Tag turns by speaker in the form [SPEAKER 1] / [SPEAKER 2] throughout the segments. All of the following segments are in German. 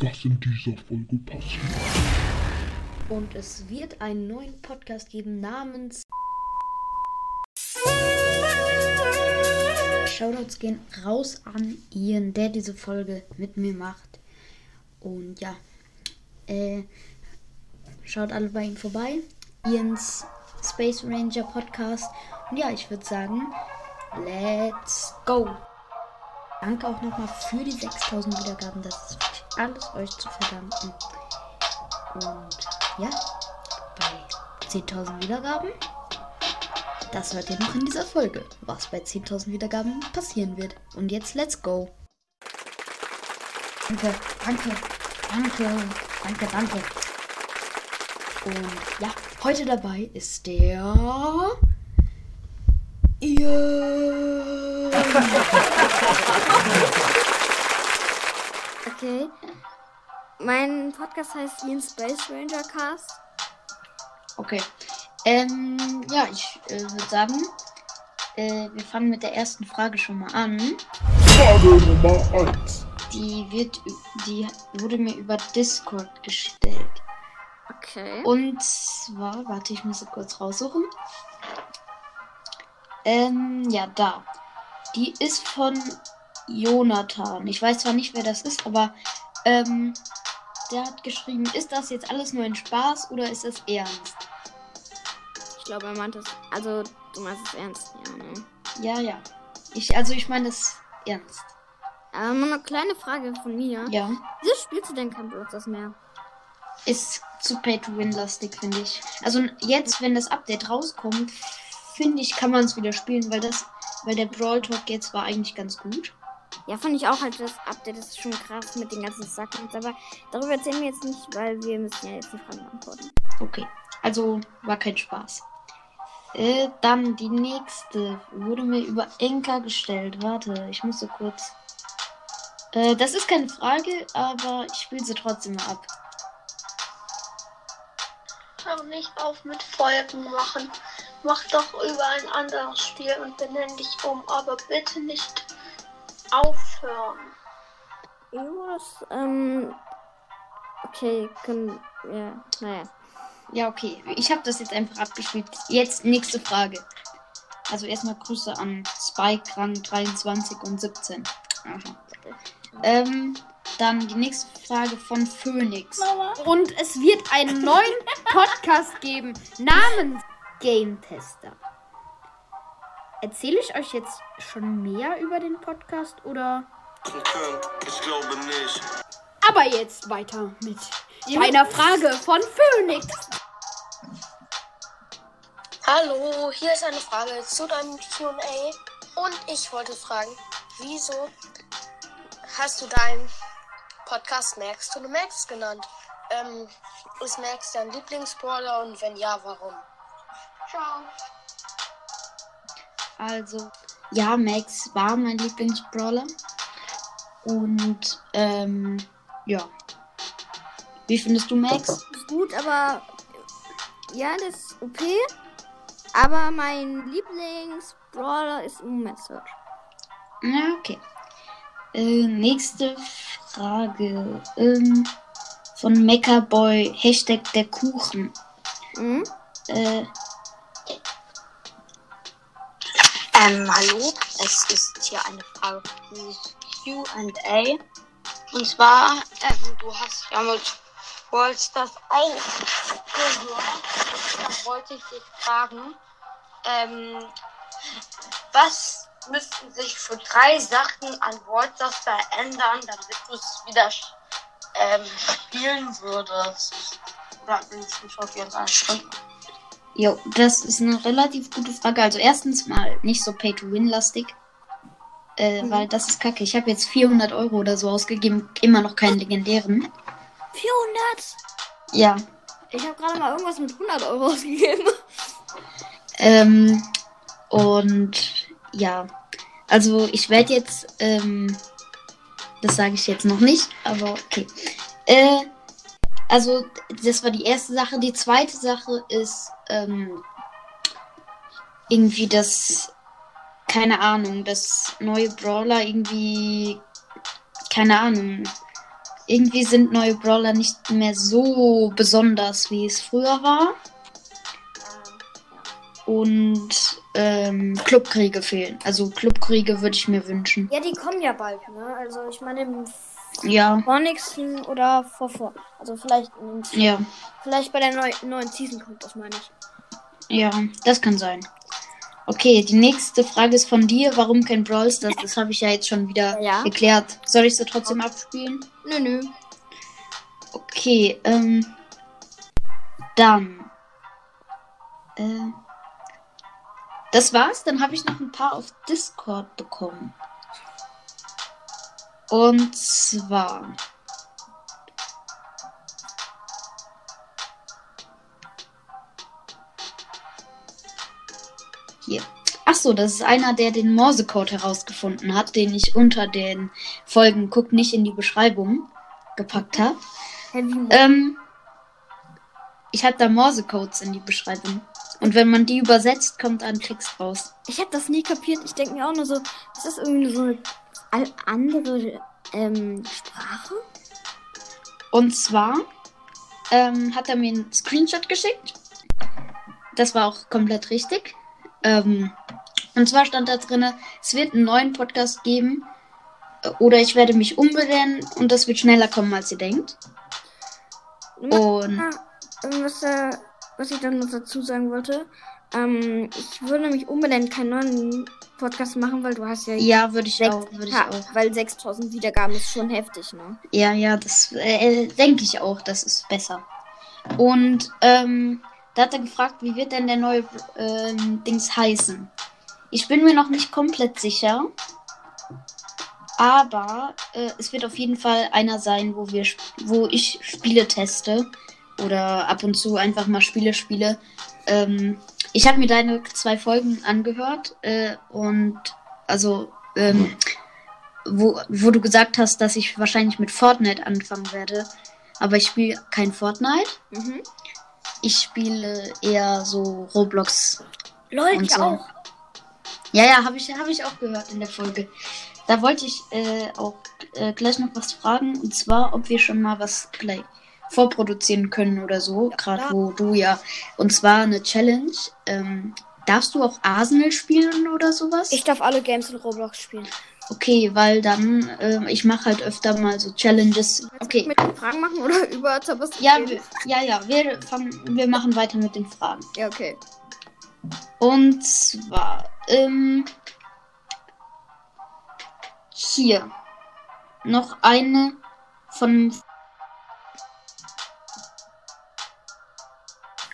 [SPEAKER 1] was in dieser Folge passiert.
[SPEAKER 2] Und es wird einen neuen Podcast geben namens Shoutouts gehen raus an Ian, der diese Folge mit mir macht. Und ja, äh, schaut alle bei ihm vorbei. Ians Space Ranger Podcast. Und ja, ich würde sagen, let's go. Danke auch nochmal für die 6000 Wiedergaben. Das ist alles euch zu verdanken. Und ja, bei 10.000 Wiedergaben, das hört ihr noch in dieser Folge, was bei 10.000 Wiedergaben passieren wird. Und jetzt let's go. Danke, danke, danke, danke, danke. Und ja, heute dabei ist der. Ihr.
[SPEAKER 3] Okay. Mein Podcast heißt Ian Space Ranger Cast.
[SPEAKER 2] Okay. Ähm, ja, ich äh, würde sagen, äh, wir fangen mit der ersten Frage schon mal an.
[SPEAKER 1] Frage Nummer 1.
[SPEAKER 2] Die wird, die wurde mir über Discord gestellt.
[SPEAKER 3] Okay.
[SPEAKER 2] Und zwar, warte, ich muss sie kurz raussuchen. Ähm, ja, da. Die ist von Jonathan. Ich weiß zwar nicht, wer das ist, aber ähm, der hat geschrieben, ist das jetzt alles nur ein Spaß oder ist das ernst?
[SPEAKER 3] Ich glaube, er meint es. Also, du meinst es ernst, ja, ne?
[SPEAKER 2] Ja, ja. Ich, also ich meine das ernst.
[SPEAKER 3] Ähm, eine kleine Frage von mir.
[SPEAKER 2] Ja.
[SPEAKER 3] Wieso spielst du denn kein Brothers mehr?
[SPEAKER 2] Ist zu pay to win lastig, finde ich. Also jetzt, wenn das Update rauskommt, finde ich, kann man es wieder spielen, weil das, weil der Brawl Talk jetzt war eigentlich ganz gut.
[SPEAKER 3] Ja, fand ich auch halt, das Update ist schon krass mit den ganzen Sachen. Aber darüber erzählen wir jetzt nicht, weil wir müssen ja jetzt die Fragen beantworten.
[SPEAKER 2] Okay. Also war kein Spaß. Äh, dann die nächste wurde mir über Enka gestellt. Warte, ich muss so kurz. Äh, das ist keine Frage, aber ich spiele sie trotzdem mal ab.
[SPEAKER 4] Hör nicht auf mit Folgen machen. Mach doch über ein anderes Spiel und benenn dich um, aber bitte nicht aufhören.
[SPEAKER 3] Das, ähm. Okay, können. Ja, naja.
[SPEAKER 2] Ja, okay. Ich habe das jetzt einfach abgespielt. Jetzt nächste Frage. Also erstmal Grüße an Spike, Rang 23 und 17. Aha. Ähm, dann die nächste Frage von Phoenix.
[SPEAKER 5] Und es wird einen neuen Podcast geben namens Game Tester. Erzähle ich euch jetzt schon mehr über den Podcast oder?
[SPEAKER 6] Ich glaube nicht.
[SPEAKER 5] Aber jetzt weiter mit einer Frage von Phoenix.
[SPEAKER 4] Hallo, hier ist eine Frage zu deinem QA. Und ich wollte fragen, wieso hast du deinen Podcast Max to the Max genannt? Ähm, ist Max dein Lieblingsbrawler und wenn ja, warum? Ciao.
[SPEAKER 2] Also, ja, Max war mein Lieblingsbrawler. Und, ähm, ja. Wie findest du Max?
[SPEAKER 3] Gut, aber. Ja, das ist okay. Aber mein Lieblingsbrawler ist im Moment Search.
[SPEAKER 2] Ja, okay. Äh, nächste Frage. Ähm, von Meckerboy, Hashtag der Kuchen.
[SPEAKER 3] Mhm.
[SPEAKER 2] Äh,
[SPEAKER 7] Ähm, hallo, es ist hier eine Frage Q&A. Und zwar, ähm, du hast ja mit Wallstars eingehört. Da wollte ich dich fragen, ähm, was müssten sich für drei Sachen an Wallstars verändern, damit du es wieder ähm, spielen würdest? Oder mindestens vor 24 Stunden.
[SPEAKER 2] Jo, das ist eine relativ gute Frage. Also erstens mal nicht so Pay-to-Win-lastig. Äh, weil das ist kacke. Ich habe jetzt 400 Euro oder so ausgegeben. Immer noch keinen legendären.
[SPEAKER 3] 400!
[SPEAKER 2] Ja.
[SPEAKER 3] Ich habe gerade mal irgendwas mit 100 Euro ausgegeben.
[SPEAKER 2] Ähm, und ja, also ich werde jetzt, ähm, das sage ich jetzt noch nicht, aber okay. Äh, also das war die erste Sache. Die zweite Sache ist ähm, irgendwie das, keine Ahnung, das neue Brawler irgendwie, keine Ahnung, irgendwie sind neue Brawler nicht mehr so besonders, wie es früher war. Und ähm, Clubkriege fehlen. Also Clubkriege würde ich mir wünschen.
[SPEAKER 3] Ja, die kommen ja bald, ne? Also ich meine im
[SPEAKER 2] Ja,
[SPEAKER 3] vornächsten oder vor vor. Also vielleicht
[SPEAKER 2] ja,
[SPEAKER 3] vielleicht bei der neu, neuen Season kommt, das meine ich.
[SPEAKER 2] ja, das kann sein. Okay, die nächste Frage ist von dir. Warum kein Brawl Stars? Das habe ich ja jetzt schon wieder
[SPEAKER 3] Ja.
[SPEAKER 2] geklärt. Soll ich sie trotzdem abspielen?
[SPEAKER 3] Nö, nö.
[SPEAKER 2] Okay, ähm. Dann. Äh. Das war's. Dann habe ich noch ein paar auf Discord bekommen. Und zwar. Hier. Ach so, das ist einer, der den Morsecode herausgefunden hat, den ich unter den Folgen Guck nicht in die Beschreibung gepackt habe. Ähm, ich habe da Morsecodes in die Beschreibung. Und wenn man die übersetzt, kommt ein Text raus.
[SPEAKER 3] Ich habe das nie kapiert. Ich denke mir auch nur so, ist das irgendwie so eine andere ähm, Sprache?
[SPEAKER 2] Und zwar ähm, hat er mir einen Screenshot geschickt. Das war auch komplett richtig. Ähm, und zwar stand da drin, es wird einen neuen Podcast geben. äh, Oder ich werde mich umbenennen und das wird schneller kommen, als ihr denkt. Und
[SPEAKER 3] was, äh, was ich dann noch dazu sagen wollte, ähm, ich würde nämlich unbedingt keinen neuen Podcast machen, weil du hast ja,
[SPEAKER 2] ja, würde ich
[SPEAKER 3] sechs-
[SPEAKER 2] auch. Würde ich
[SPEAKER 3] Ha,
[SPEAKER 2] auch.
[SPEAKER 3] weil 6000 Wiedergaben ist schon heftig, ne?
[SPEAKER 2] Ja, ja, das äh, denke ich auch, das ist besser. Und ähm, da hat er gefragt, wie wird denn der neue ähm, Dings heißen? Ich bin mir noch nicht komplett sicher, aber äh, es wird auf jeden Fall einer sein, wo wir, wo ich Spiele teste oder ab und zu einfach mal Spiele spiele. Ähm, ich habe mir deine zwei Folgen angehört äh, und also ähm, wo, wo du gesagt hast, dass ich wahrscheinlich mit Fortnite anfangen werde. Aber ich spiele kein Fortnite.
[SPEAKER 3] Mhm.
[SPEAKER 2] Ich spiele eher so Roblox.
[SPEAKER 3] Lol, ich
[SPEAKER 2] so.
[SPEAKER 3] auch.
[SPEAKER 2] Ja, ja, habe ich, hab ich auch gehört in der Folge. Da wollte ich äh, auch äh, gleich noch was fragen. Und zwar, ob wir schon mal was gleich vorproduzieren können oder so. Gerade wo du ja. Und zwar eine Challenge. Ähm, darfst du auch Arsenal spielen oder sowas?
[SPEAKER 3] Ich darf alle Games in Roblox spielen.
[SPEAKER 2] Okay, weil dann, ähm, ich mache halt öfter mal so Challenges. Okay.
[SPEAKER 3] Mit den Fragen machen oder über Tabasco?
[SPEAKER 2] Ja, wir, ja, ja, wir, fangen, wir machen weiter mit den Fragen.
[SPEAKER 3] Ja, okay.
[SPEAKER 2] Und zwar, ähm, hier noch eine von.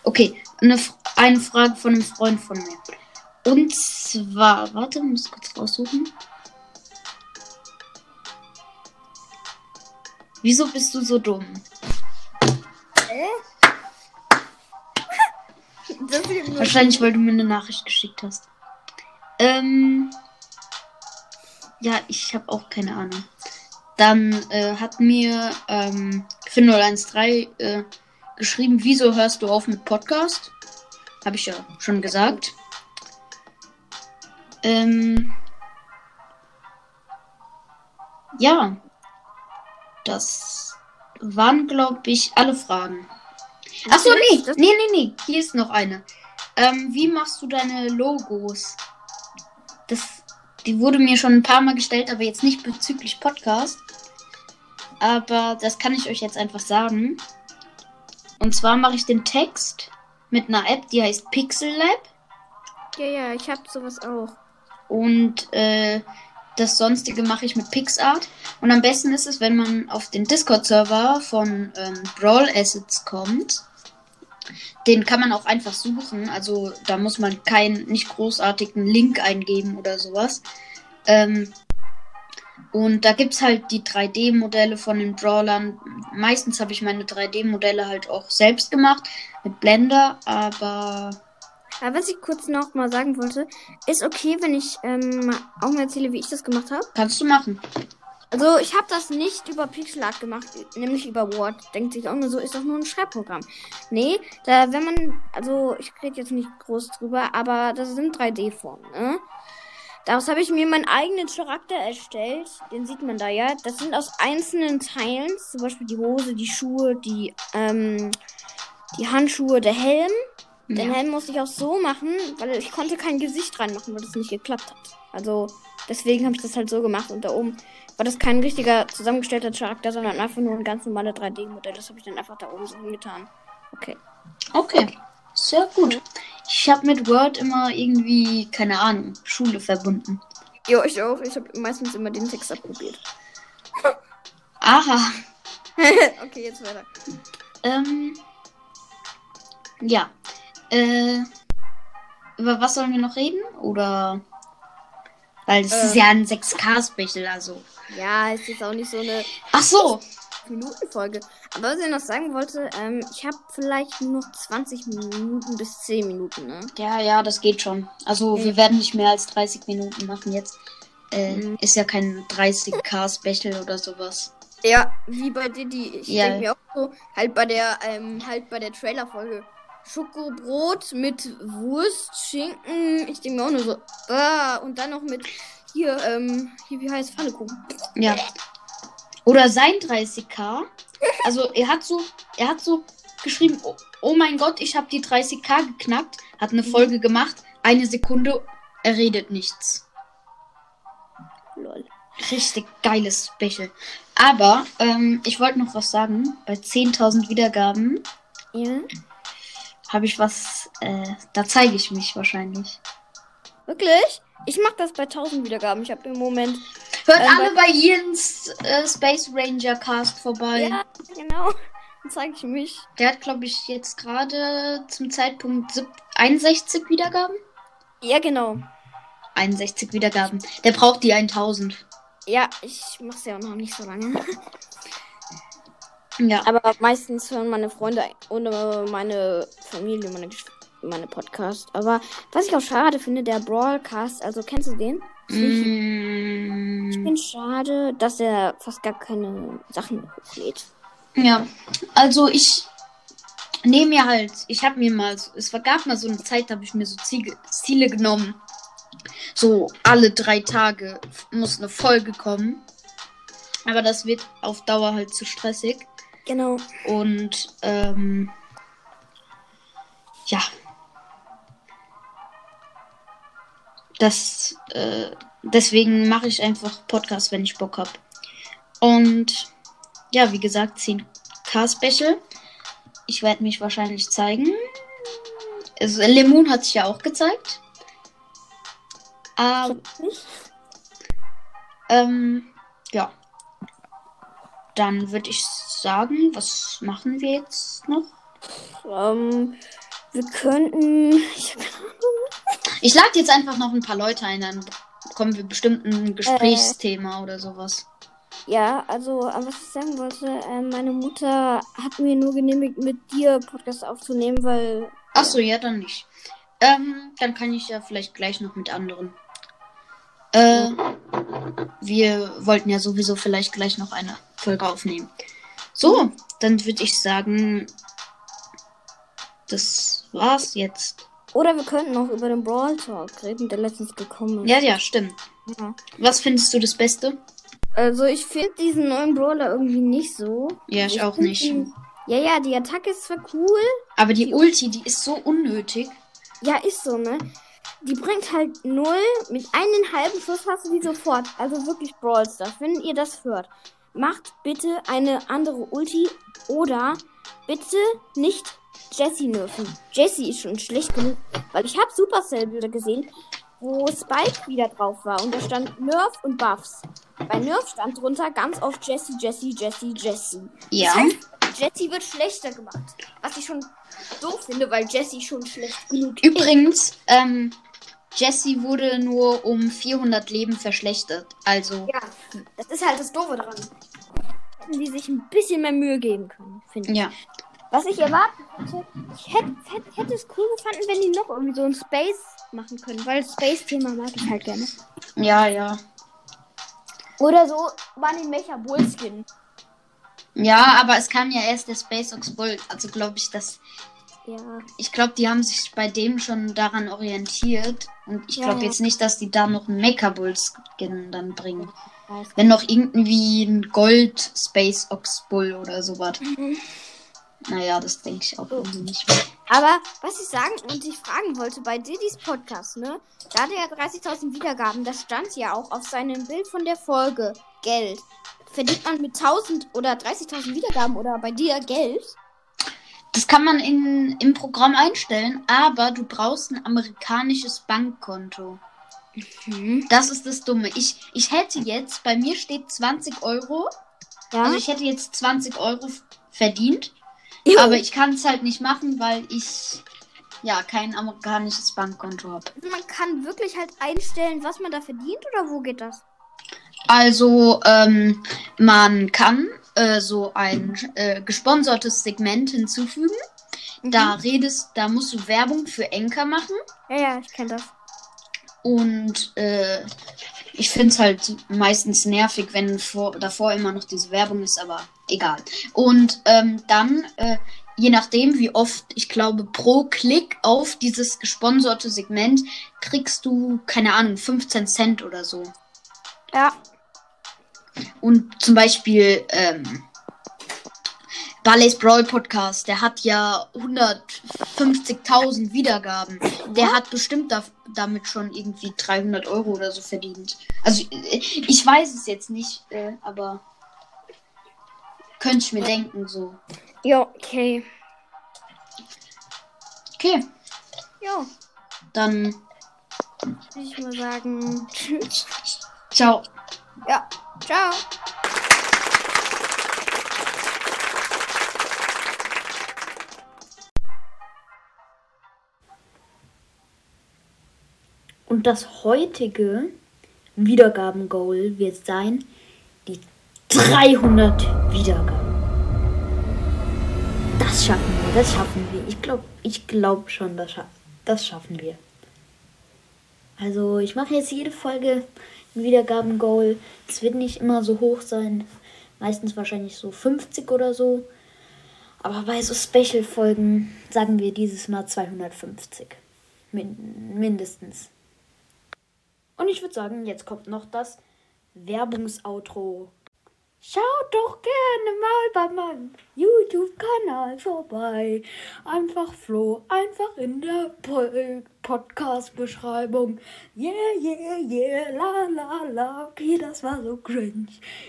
[SPEAKER 2] Okay, eine, eine Frage von einem Freund von mir. Und zwar, warte, muss kurz raussuchen. Wieso bist du so dumm?
[SPEAKER 3] Nur
[SPEAKER 2] Wahrscheinlich, weil du mir eine Nachricht geschickt hast. Ähm. Ja, ich habe auch keine Ahnung. Dann äh, hat mir ähm, Fin013 äh, geschrieben, wieso hörst du auf mit Podcast? Habe ich ja schon gesagt. Ähm. Ja. Das waren, glaube ich, alle Fragen. Achso, nee, nee, nee, nee. Hier ist noch eine. Ähm, wie machst du deine Logos? Das, die wurde mir schon ein paar Mal gestellt, aber jetzt nicht bezüglich Podcast. Aber das kann ich euch jetzt einfach sagen. Und zwar mache ich den Text mit einer App, die heißt Pixel Lab.
[SPEAKER 3] Ja, ja, ich hab sowas auch.
[SPEAKER 2] Und äh, das sonstige mache ich mit PixArt. Und am besten ist es, wenn man auf den Discord-Server von ähm, Brawl Assets kommt. Den kann man auch einfach suchen. Also da muss man keinen, nicht großartigen Link eingeben oder sowas. Ähm, und da gibt's halt die 3D-Modelle von den Brawlern. Meistens habe ich meine 3D-Modelle halt auch selbst gemacht mit Blender, aber
[SPEAKER 3] Aber was ich kurz noch mal sagen wollte, ist okay, wenn ich ähm, auch mal erzähle, wie ich das gemacht habe.
[SPEAKER 2] kannst du machen.
[SPEAKER 3] Also ich habe das nicht über Pixel Art gemacht, nämlich über Word. Denkt sich auch nur so, ist doch nur ein Schreibprogramm. Nee, da wenn man, also ich rede jetzt nicht groß drüber, aber das sind 3D-Formen, ne? Daraus habe ich mir meinen eigenen Charakter erstellt. Den sieht man da ja. Das sind aus einzelnen Teilen. Zum Beispiel die Hose, die Schuhe, die, ähm, die Handschuhe, der Helm. Den
[SPEAKER 2] Ja.
[SPEAKER 3] Helm musste ich auch so machen, weil ich konnte kein Gesicht reinmachen, weil das nicht geklappt hat. Also deswegen habe ich das halt so gemacht. Und da oben war das kein richtiger zusammengestellter Charakter, sondern einfach nur ein ganz normales 3D-Modell. Das habe ich dann einfach da oben so hingetan. Okay.
[SPEAKER 2] Okay, sehr gut. Ich habe mit Word immer irgendwie, keine Ahnung, Schule verbunden.
[SPEAKER 3] Jo, ich auch. Ich habe meistens immer den Text abprobiert.
[SPEAKER 2] Aha.
[SPEAKER 3] okay, jetzt weiter.
[SPEAKER 2] Ähm, ja. Äh, über was sollen wir noch reden? Oder. Weil es ist
[SPEAKER 3] Äh.
[SPEAKER 2] ja ein 6K-Special, also.
[SPEAKER 3] Ja, es ist auch nicht so eine
[SPEAKER 2] Ach so!
[SPEAKER 3] Minuten-Folge. Aber was ich noch sagen wollte, ähm, ich habe vielleicht nur noch 20 Minuten bis 10 Minuten, ne?
[SPEAKER 2] Ja, ja, das geht schon. Also, wir werden nicht mehr als 30 Minuten machen jetzt. Äh,
[SPEAKER 3] Mhm.
[SPEAKER 2] Ist ja kein 30K-Special oder sowas.
[SPEAKER 3] Ja, wie bei Diddy. Ich
[SPEAKER 2] Ja.
[SPEAKER 3] denke mir auch so, halt bei der, ähm, halt bei der Trailer-Folge. Schokobrot mit Wurst, Schinken. Ich denke mir auch nur so, ah, und dann noch mit hier, ähm, hier, wie heißt Pfannekuchen?
[SPEAKER 2] Ja. Oder sein 30k. Also er hat so, er hat so geschrieben, oh, oh mein Gott, ich habe die 30k geknackt, hat eine Folge gemacht, eine Sekunde, er redet nichts.
[SPEAKER 3] Lol.
[SPEAKER 2] Richtig geiles Special. Aber ähm, ich wollte noch was sagen. Bei 10.000 Wiedergaben
[SPEAKER 3] Ja?
[SPEAKER 2] habe ich was, äh, da zeige ich mich wahrscheinlich.
[SPEAKER 3] Wirklich? Ich mach das bei 1000 Wiedergaben. Ich habe im Moment.
[SPEAKER 2] Hört
[SPEAKER 3] Ähm,
[SPEAKER 2] alle bei Jens äh, Space Ranger Cast vorbei.
[SPEAKER 3] Ja, genau. Dann zeige ich mich.
[SPEAKER 2] Der hat, glaube ich, jetzt gerade zum Zeitpunkt sieb- 61 Wiedergaben.
[SPEAKER 3] Ja, genau.
[SPEAKER 2] 61 Wiedergaben. Der braucht die 1000.
[SPEAKER 3] Ja, ich mach's ja auch noch nicht so lange.
[SPEAKER 2] Ja.
[SPEAKER 3] Aber meistens hören meine Freunde und äh, meine Familie meine, meine Podcast. Aber was ich auch schade finde, der Brawlcast, also kennst du den? Ich
[SPEAKER 2] Mm,
[SPEAKER 3] finde schade, dass er fast gar keine Sachen hochlädt.
[SPEAKER 2] ja. Also ich nehme mir halt, ich habe mir mal, es gab mal so eine Zeit, da habe ich mir so Ziele, Ziele genommen. So alle drei Tage muss eine Folge kommen. Aber das wird auf Dauer halt zu stressig.
[SPEAKER 3] Genau.
[SPEAKER 2] Und ähm, ja. Das äh, deswegen mache ich einfach Podcast, wenn ich Bock habe. Und ja, wie gesagt, 10k Special. Ich werde mich wahrscheinlich zeigen. Also, Lemon hat sich ja auch gezeigt. Aber, ähm, ja. Dann würde ich sagen, was machen wir jetzt noch?
[SPEAKER 3] Ähm, wir könnten. Ich,
[SPEAKER 2] Ich lade jetzt einfach noch ein paar Leute ein, dann bekommen wir bestimmt ein Gesprächsthema oder sowas.
[SPEAKER 3] ja, also, äh, was ich sagen wollte, äh, meine Mutter hat mir nur genehmigt, mit dir Podcast aufzunehmen, weil.
[SPEAKER 2] Ach so, ja, dann nicht. Ähm, dann kann ich ja vielleicht gleich noch mit anderen. Äh, wir wollten ja sowieso vielleicht gleich noch eine Folge aufnehmen. So, dann würde ich sagen, das war's jetzt.
[SPEAKER 3] Oder wir könnten noch über den Brawl Talk reden, der letztens gekommen ist.
[SPEAKER 2] Ja, ja, stimmt.
[SPEAKER 3] Ja.
[SPEAKER 2] Was findest du das Beste?
[SPEAKER 3] Also, ich finde diesen neuen Brawler irgendwie nicht so.
[SPEAKER 2] Ja, ich auch
[SPEAKER 3] find
[SPEAKER 2] nicht.
[SPEAKER 3] ihn- Ja, ja, die Attacke ist zwar cool.
[SPEAKER 2] Aber die Ulti, die ist so unnötig.
[SPEAKER 3] Ja, ist so, ne? Die bringt halt null. Mit einem halben Schuss hast du die sofort. Also wirklich Brawl Stars. Wenn ihr das hört, macht bitte eine andere Ulti oder bitte nicht Jessie nerven. Jessie ist schon schlecht genug, weil ich habe Supercell-Bilder gesehen, wo Spike wieder drauf war und da stand Nerf und Buffs. Bei Nerf stand drunter ganz oft Jessie, Jessie, Jessie, Jessie.
[SPEAKER 2] Ja.
[SPEAKER 3] Das heißt, Jessie wird schlechter gemacht. Was ich schon doof finde, weil Jessie schon schlecht genug ist.
[SPEAKER 2] Übrigens, ähm, Jessie wurde nur um 400 Leben verschlechtert. Also,
[SPEAKER 3] Ja, das ist halt das Doofe dran. Hätten die sich ein bisschen mehr Mühe geben können, finde ich.
[SPEAKER 2] ja.
[SPEAKER 3] Was ich erwarten hätte, ich hätte, hätte, hätte es cool gefunden, wenn die noch irgendwie so ein Space machen können, weil Space-Thema mag ich halt gerne.
[SPEAKER 2] Ja, ja.
[SPEAKER 3] Oder so Bunny Mecha Bullskin.
[SPEAKER 2] Ja, aber es kam ja erst der SpaceX Bull. Also glaube ich, dass
[SPEAKER 3] Ja.
[SPEAKER 2] Ich glaube, die haben sich bei dem schon daran orientiert. Und ich
[SPEAKER 3] Ja,
[SPEAKER 2] glaube
[SPEAKER 3] ja.
[SPEAKER 2] jetzt nicht, dass die da noch einen Mecha-Bull-Skin dann bringen. Wenn noch irgendwie ein Gold Space Ox Bull oder sowas.
[SPEAKER 3] Mhm.
[SPEAKER 2] Naja, das denke ich auch irgendwie nicht mehr.
[SPEAKER 3] Aber was ich sagen und ich fragen wollte bei Didis Podcast, ne? Da hat er ja 30.000 Wiedergaben. Das stand ja auch auf seinem Bild von der Folge. Geld. Verdient man mit 1000 oder 30.000 Wiedergaben oder bei dir Geld?
[SPEAKER 2] Das kann man in, im Programm einstellen, aber du brauchst ein amerikanisches Bankkonto.
[SPEAKER 3] Mhm.
[SPEAKER 2] Das ist das Dumme. Ich, ich hätte jetzt, bei mir steht 20 Euro.
[SPEAKER 3] Ja.
[SPEAKER 2] Also ich hätte jetzt 20 Euro verdient.
[SPEAKER 3] Jo.
[SPEAKER 2] Aber ich kann es halt nicht machen, weil ich ja kein amerikanisches Bankkonto habe.
[SPEAKER 3] man kann wirklich halt einstellen, was man da verdient oder wo geht das?
[SPEAKER 2] Also ähm, man kann äh, so ein äh, gesponsertes Segment hinzufügen. Da redest, da musst du Werbung für Enker machen.
[SPEAKER 3] Ja, ja, ich kenne das.
[SPEAKER 2] Und äh, ich finde es halt meistens nervig, wenn vor, davor immer noch diese Werbung ist, aber egal. Und ähm, dann, äh, je nachdem, wie oft, ich glaube, pro Klick auf dieses gesponserte Segment kriegst du, keine Ahnung, 15 Cent oder so.
[SPEAKER 3] Ja.
[SPEAKER 2] Und zum Beispiel ähm, Barley's Brawl Podcast, der hat ja 150.000 Wiedergaben. Der hat bestimmt da, damit schon irgendwie 300 Euro oder so verdient. Also äh, ich weiß es jetzt nicht, äh, aber könnte ich mir denken so.
[SPEAKER 3] Jo, okay.
[SPEAKER 2] Okay,
[SPEAKER 3] Jo,
[SPEAKER 2] dann
[SPEAKER 3] würde ich mal sagen. Tschüss.
[SPEAKER 2] ciao.
[SPEAKER 3] Ja, ciao.
[SPEAKER 2] Und das heutige Wiedergaben-Goal wird sein, die 300 Wiedergaben. Das schaffen wir, das schaffen wir. Ich glaube ich glaub schon, das, scha das schaffen wir. Also ich mache jetzt jede Folge ein Wiedergaben-Goal. Es wird nicht immer so hoch sein. Meistens wahrscheinlich so 50 oder so. Aber bei so Special-Folgen sagen wir dieses Mal 250. Min mindestens. Und ich würde sagen, jetzt kommt noch das Werbungsoutro. Schaut doch gerne mal bei meinem YouTube-Kanal vorbei. Einfach Flo, einfach in der Po- Podcast-Beschreibung. Yeah, yeah, yeah, la, la, la. Okay, das war so cringe.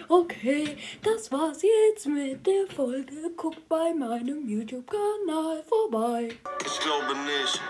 [SPEAKER 2] Okay, das war's jetzt mit der Folge. Guckt bei meinem YouTube-Kanal vorbei.
[SPEAKER 6] Ich glaube nicht.